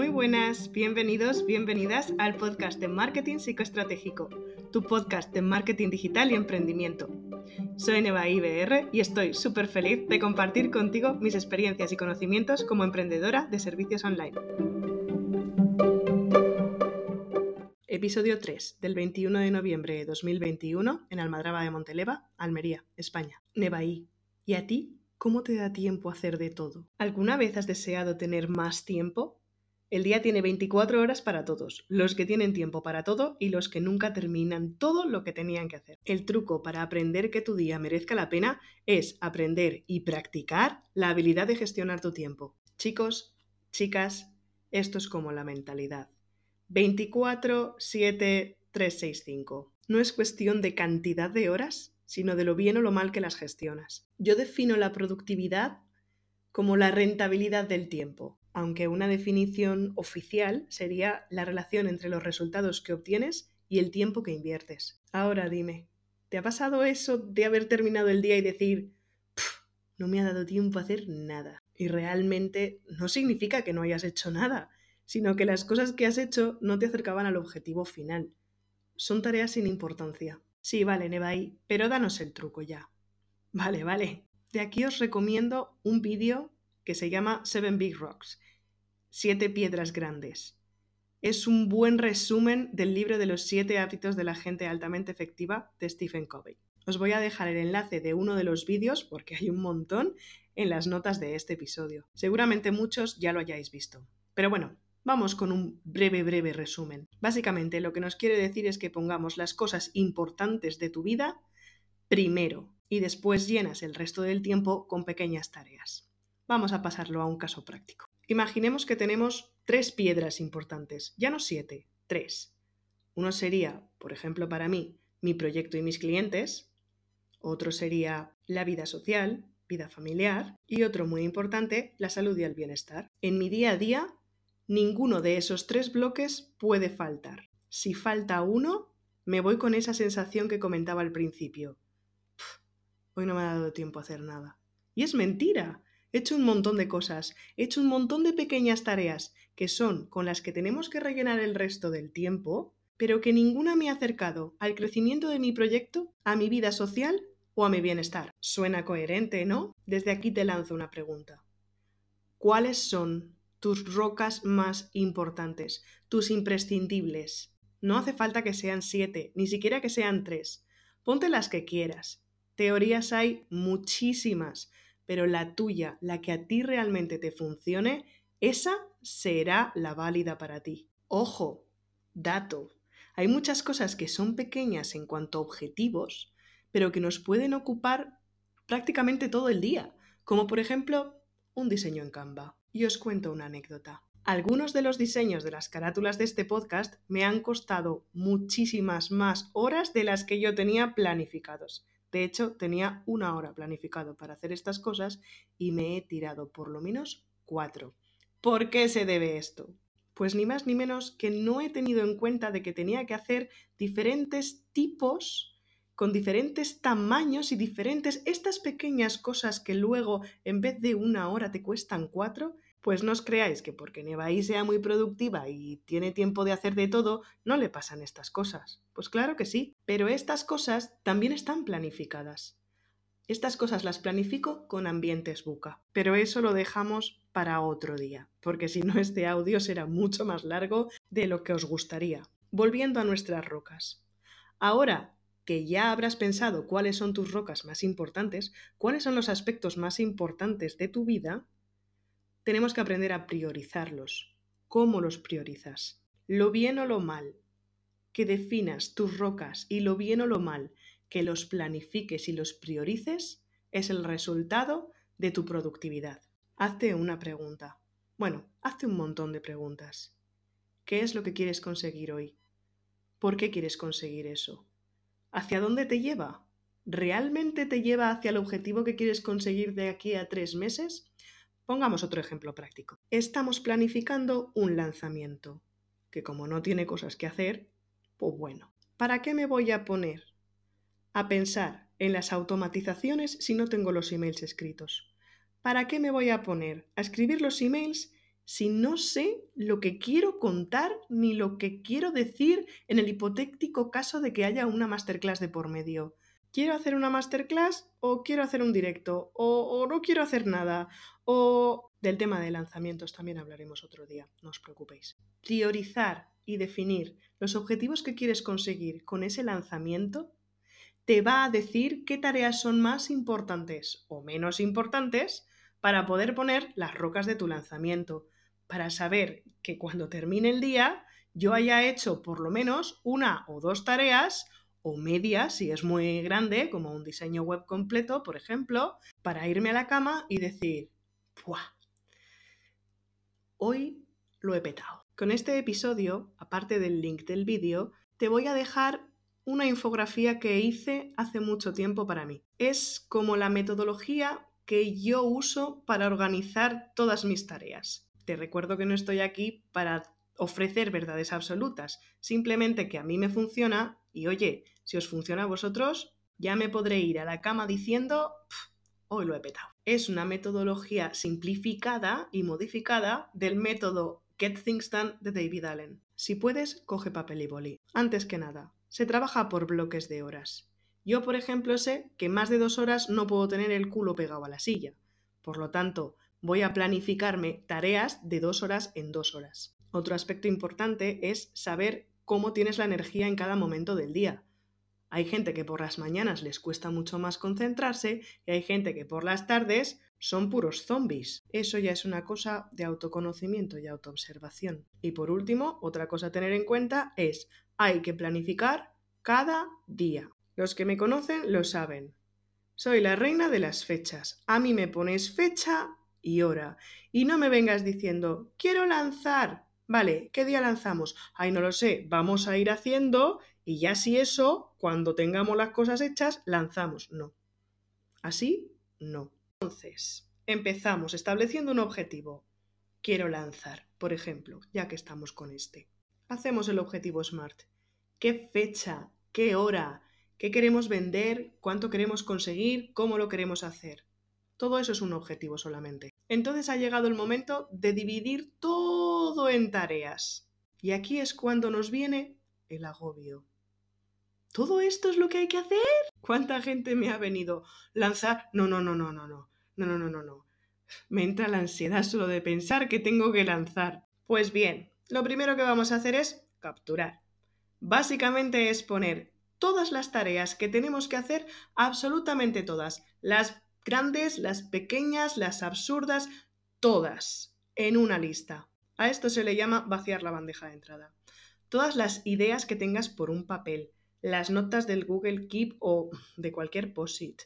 Muy buenas, bienvenidos, bienvenidas al podcast de Marketing Psicoestratégico, tu podcast de marketing digital y emprendimiento. Soy Neva IBR y estoy súper feliz de compartir contigo mis experiencias y conocimientos como emprendedora de servicios online. Episodio 3 del 21 de noviembre de 2021 en Almadraba de Monteleva, Almería, España. Nevaí. ¿Y a ti? ¿Cómo te da tiempo hacer de todo? ¿Alguna vez has deseado tener más tiempo? El día tiene 24 horas para todos, los que tienen tiempo para todo y los que nunca terminan todo lo que tenían que hacer. El truco para aprender que tu día merezca la pena es aprender y practicar la habilidad de gestionar tu tiempo. Chicos, chicas, esto es como la mentalidad. 24, 7, 3, 6, 5. No es cuestión de cantidad de horas, sino de lo bien o lo mal que las gestionas. Yo defino la productividad como la rentabilidad del tiempo, aunque una definición oficial sería la relación entre los resultados que obtienes y el tiempo que inviertes. Ahora dime, ¿te ha pasado eso de haber terminado el día y decir, no me ha dado tiempo a hacer nada? Y realmente no significa que no hayas hecho nada, sino que las cosas que has hecho no te acercaban al objetivo final. Son tareas sin importancia. Sí, vale, Nevaí, pero danos el truco ya. Vale, vale. De aquí os recomiendo un vídeo que se llama Seven Big Rocks, Siete Piedras Grandes. Es un buen resumen del libro de los siete hábitos de la gente altamente efectiva de Stephen Covey. Os voy a dejar el enlace de uno de los vídeos, porque hay un montón, en las notas de este episodio. Seguramente muchos ya lo hayáis visto. Pero bueno, Vamos con un breve, breve resumen. Básicamente lo que nos quiere decir es que pongamos las cosas importantes de tu vida primero y después llenas el resto del tiempo con pequeñas tareas. Vamos a pasarlo a un caso práctico. Imaginemos que tenemos tres piedras importantes, ya no siete, tres. Uno sería, por ejemplo, para mí, mi proyecto y mis clientes. Otro sería la vida social, vida familiar. Y otro muy importante, la salud y el bienestar. En mi día a día Ninguno de esos tres bloques puede faltar. Si falta uno, me voy con esa sensación que comentaba al principio. hoy no me ha dado tiempo a hacer nada. Y es mentira. He hecho un montón de cosas, he hecho un montón de pequeñas tareas que son con las que tenemos que rellenar el resto del tiempo, pero que ninguna me ha acercado al crecimiento de mi proyecto, a mi vida social o a mi bienestar. Suena coherente, ¿no? Desde aquí te lanzo una pregunta. ¿Cuáles son tus rocas más importantes, tus imprescindibles. No hace falta que sean siete, ni siquiera que sean tres. Ponte las que quieras. Teorías hay muchísimas, pero la tuya, la que a ti realmente te funcione, esa será la válida para ti. Ojo, dato. Hay muchas cosas que son pequeñas en cuanto a objetivos, pero que nos pueden ocupar prácticamente todo el día, como por ejemplo un diseño en Canva. Y os cuento una anécdota. Algunos de los diseños de las carátulas de este podcast me han costado muchísimas más horas de las que yo tenía planificados. De hecho, tenía una hora planificado para hacer estas cosas y me he tirado por lo menos cuatro. ¿Por qué se debe esto? Pues ni más ni menos que no he tenido en cuenta de que tenía que hacer diferentes tipos con diferentes tamaños y diferentes, estas pequeñas cosas que luego en vez de una hora te cuestan cuatro, pues no os creáis que porque Nevaí sea muy productiva y tiene tiempo de hacer de todo, no le pasan estas cosas. Pues claro que sí, pero estas cosas también están planificadas. Estas cosas las planifico con ambientes buca, pero eso lo dejamos para otro día, porque si no este audio será mucho más largo de lo que os gustaría. Volviendo a nuestras rocas. Ahora que ya habrás pensado cuáles son tus rocas más importantes, cuáles son los aspectos más importantes de tu vida, tenemos que aprender a priorizarlos. ¿Cómo los priorizas? Lo bien o lo mal, que definas tus rocas y lo bien o lo mal, que los planifiques y los priorices, es el resultado de tu productividad. Hazte una pregunta. Bueno, hazte un montón de preguntas. ¿Qué es lo que quieres conseguir hoy? ¿Por qué quieres conseguir eso? ¿Hacia dónde te lleva? ¿Realmente te lleva hacia el objetivo que quieres conseguir de aquí a tres meses? Pongamos otro ejemplo práctico. Estamos planificando un lanzamiento, que como no tiene cosas que hacer, pues bueno, ¿para qué me voy a poner a pensar en las automatizaciones si no tengo los emails escritos? ¿Para qué me voy a poner a escribir los emails si no sé lo que quiero contar ni lo que quiero decir en el hipotético caso de que haya una masterclass de por medio? ¿Quiero hacer una masterclass o quiero hacer un directo? O, no quiero hacer nada? O del tema de lanzamientos también hablaremos otro día, no os preocupéis. Priorizar y definir los objetivos que quieres conseguir con ese lanzamiento te va a decir qué tareas son más importantes o menos importantes para poder poner las rocas de tu lanzamiento, para saber que cuando termine el día yo haya hecho por lo menos una o dos tareas o media, si es muy grande, como un diseño web completo, por ejemplo, para irme a la cama y decir, ¡Puah! Hoy lo he petado. Con este episodio, aparte del link del vídeo, te voy a dejar una infografía que hice hace mucho tiempo para mí. Es como la metodología que yo uso para organizar todas mis tareas. Te recuerdo que no estoy aquí para ofrecer verdades absolutas, simplemente que a mí me funciona y oye, si os funciona a vosotros, ya me podré ir a la cama diciendo, hoy lo he petado. Es una metodología simplificada y modificada del método Get Things Done de David Allen. Si puedes, coge papel y boli. Antes que nada, se trabaja por bloques de horas. Yo, por ejemplo, sé que más de dos horas no puedo tener el culo pegado a la silla. Por lo tanto, voy a planificarme tareas de dos horas en dos horas. Otro aspecto importante es saber cómo tienes la energía en cada momento del día. Hay gente que por las mañanas les cuesta mucho más concentrarse y hay gente que por las tardes son puros zombies. Eso ya es una cosa de autoconocimiento y autoobservación. Y por último, otra cosa a tener en cuenta es hay que planificar cada día. Los que me conocen lo saben. Soy la reina de las fechas. A mí me pones fecha y hora. Y no me vengas diciendo, quiero lanzar. Vale, ¿qué día lanzamos? Ay, no lo sé, vamos a ir haciendo y ya si eso, cuando tengamos las cosas hechas, lanzamos. No. Así, no. Entonces, empezamos estableciendo un objetivo. Quiero lanzar, por ejemplo, ya que estamos con este. Hacemos el objetivo SMART. ¿Qué fecha? ¿Qué hora? ¿Qué queremos vender? ¿Cuánto queremos conseguir? ¿Cómo lo queremos hacer? Todo eso es un objetivo solamente. Entonces ha llegado el momento de dividir todo en tareas. Y aquí es cuando nos viene el agobio. ¿Todo esto es lo que hay que hacer? ¿Cuánta gente me ha venido? ¿Lanzar? No, no, no, no, no, no. No, no, no, no, no. Me entra la ansiedad solo de pensar que tengo que lanzar. Pues bien, lo primero que vamos a hacer es capturar. Básicamente es poner todas las tareas que tenemos que hacer, absolutamente todas. Las grandes, las pequeñas, las absurdas, todas en una lista. A esto se le llama vaciar la bandeja de entrada. Todas las ideas que tengas por un papel, las notas del Google Keep o de cualquier POSIT,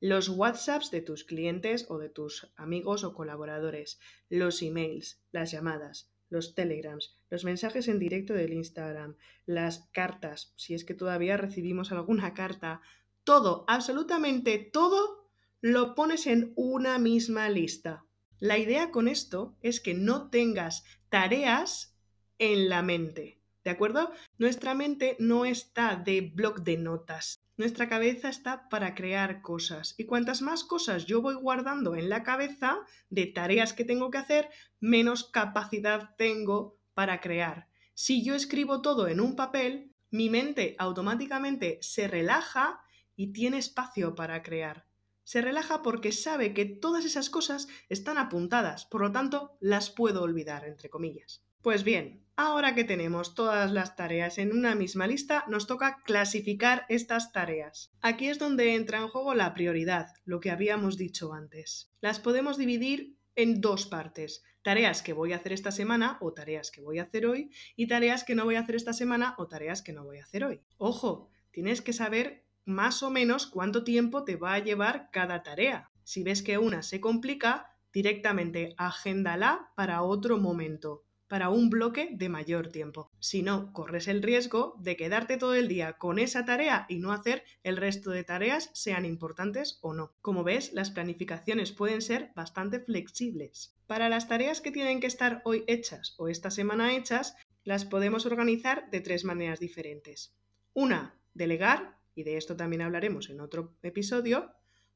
los WhatsApps de tus clientes o de tus amigos o colaboradores, los emails, las llamadas, los telegrams, los mensajes en directo del Instagram, las cartas, si es que todavía recibimos alguna carta, todo, absolutamente todo lo pones en una misma lista. La idea con esto es que no tengas tareas en la mente, ¿de acuerdo? Nuestra mente no está de blog de notas. Nuestra cabeza está para crear cosas y cuantas más cosas yo voy guardando en la cabeza de tareas que tengo que hacer, menos capacidad tengo para crear. Si yo escribo todo en un papel, mi mente automáticamente se relaja y tiene espacio para crear se relaja porque sabe que todas esas cosas están apuntadas, por lo tanto las puedo olvidar, entre comillas. Pues bien, ahora que tenemos todas las tareas en una misma lista, nos toca clasificar estas tareas. Aquí es donde entra en juego la prioridad, lo que habíamos dicho antes. Las podemos dividir en dos partes, tareas que voy a hacer esta semana o tareas que voy a hacer hoy y tareas que no voy a hacer esta semana o tareas que no voy a hacer hoy. Ojo, tienes que saber más o menos cuánto tiempo te va a llevar cada tarea. Si ves que una se complica, directamente agéndala para otro momento, para un bloque de mayor tiempo. Si no, corres el riesgo de quedarte todo el día con esa tarea y no hacer el resto de tareas, sean importantes o no. Como ves, las planificaciones pueden ser bastante flexibles. Para las tareas que tienen que estar hoy hechas o esta semana hechas, las podemos organizar de tres maneras diferentes. Una, delegar y de esto también hablaremos en otro episodio.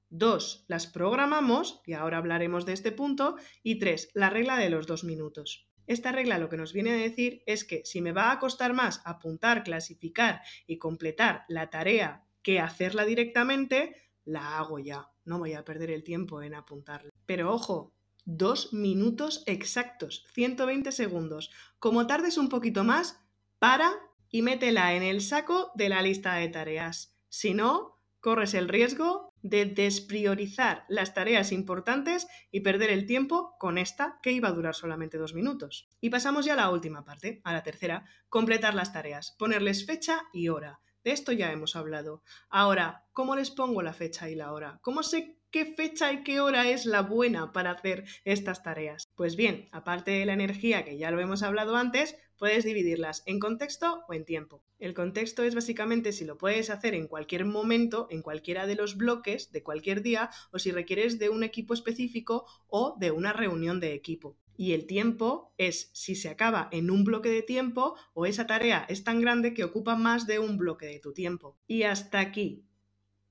Dos, las programamos, y ahora hablaremos de este punto. Y tres, la regla de los dos minutos. Esta regla lo que nos viene a decir es que si me va a costar más apuntar, clasificar y completar la tarea que hacerla directamente, la hago ya. No voy a perder el tiempo en apuntarla. Pero ojo, dos minutos exactos, 120 segundos. Como tardes un poquito más, para y métela en el saco de la lista de tareas. Si no, corres el riesgo de despriorizar las tareas importantes y perder el tiempo con esta que iba a durar solamente dos minutos. Y pasamos ya a la última parte, a la tercera, completar las tareas, ponerles fecha y hora. De esto ya hemos hablado. Ahora, ¿cómo les pongo la fecha y la hora? ¿Cómo sé qué fecha y qué hora es la buena para hacer estas tareas? Pues bien, aparte de la energía que ya lo hemos hablado antes, puedes dividirlas en contexto o en tiempo. El contexto es básicamente si lo puedes hacer en cualquier momento, en cualquiera de los bloques de cualquier día, o si requieres de un equipo específico o de una reunión de equipo. Y el tiempo es si se acaba en un bloque de tiempo o esa tarea es tan grande que ocupa más de un bloque de tu tiempo. Y hasta aquí.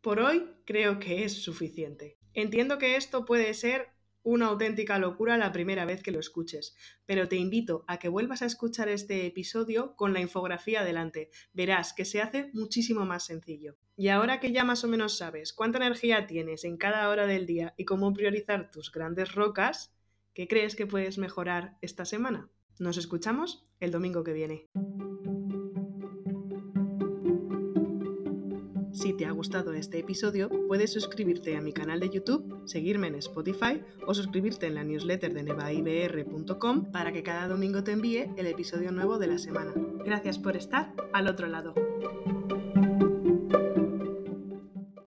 Por hoy creo que es suficiente. Entiendo que esto puede ser una auténtica locura la primera vez que lo escuches, pero te invito a que vuelvas a escuchar este episodio con la infografía delante. Verás que se hace muchísimo más sencillo. Y ahora que ya más o menos sabes cuánta energía tienes en cada hora del día y cómo priorizar tus grandes rocas, ¿qué crees que puedes mejorar esta semana? Nos escuchamos el domingo que viene. Si te ha gustado este episodio, puedes suscribirte a mi canal de YouTube, seguirme en Spotify o suscribirte en la newsletter de nevaibr.com para que cada domingo te envíe el episodio nuevo de la semana. Gracias por estar al otro lado.